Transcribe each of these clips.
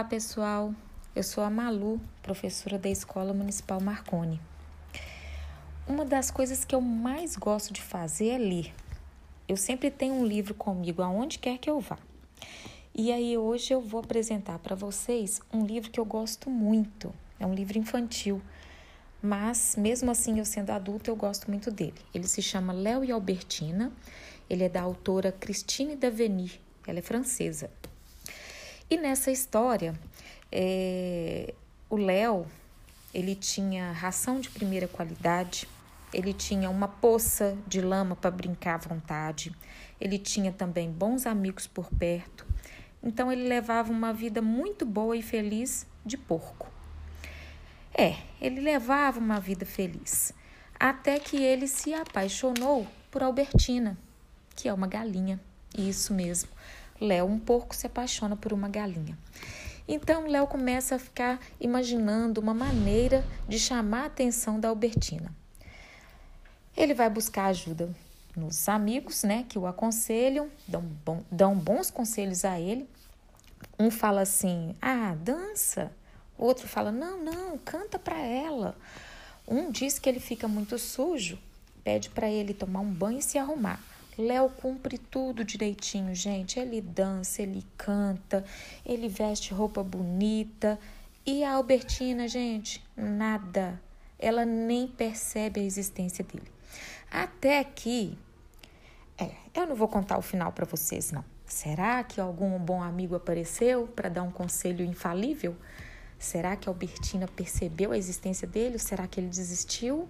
Olá, pessoal. Eu sou a Malu, professora da Escola Municipal Marconi. Uma das coisas que eu mais gosto de fazer é ler. Eu sempre tenho um livro comigo aonde quer que eu vá. E aí hoje eu vou apresentar para vocês um livro que eu gosto muito. É um livro infantil, mas mesmo assim eu sendo adulta eu gosto muito dele. Ele se chama Léo e Albertina. Ele é da autora Christine Daveny. Ela é francesa. E nessa história, é, o Léo, ele tinha ração de primeira qualidade, ele tinha uma poça de lama para brincar à vontade, ele tinha também bons amigos por perto, então ele levava uma vida muito boa e feliz de porco. É, ele levava uma vida feliz, até que ele se apaixonou por Albertina, que é uma galinha, isso mesmo. Léo, um porco, se apaixona por uma galinha. Então, Léo começa a ficar imaginando uma maneira de chamar a atenção da Albertina. Ele vai buscar ajuda nos amigos, né, que o aconselham, dão, bom, dão bons conselhos a ele. Um fala assim: ah, dança. Outro fala: não, não, canta para ela. Um diz que ele fica muito sujo, pede para ele tomar um banho e se arrumar. Léo cumpre tudo direitinho, gente. Ele dança, ele canta, ele veste roupa bonita. E a Albertina, gente, nada. Ela nem percebe a existência dele. Até que. É, eu não vou contar o final para vocês, não. Será que algum bom amigo apareceu para dar um conselho infalível? Será que a Albertina percebeu a existência dele? Será que ele desistiu?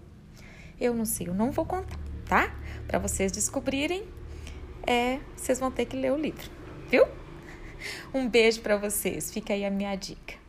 Eu não sei, eu não vou contar tá? Para vocês descobrirem, é, vocês vão ter que ler o livro, viu? Um beijo para vocês. Fica aí a minha dica.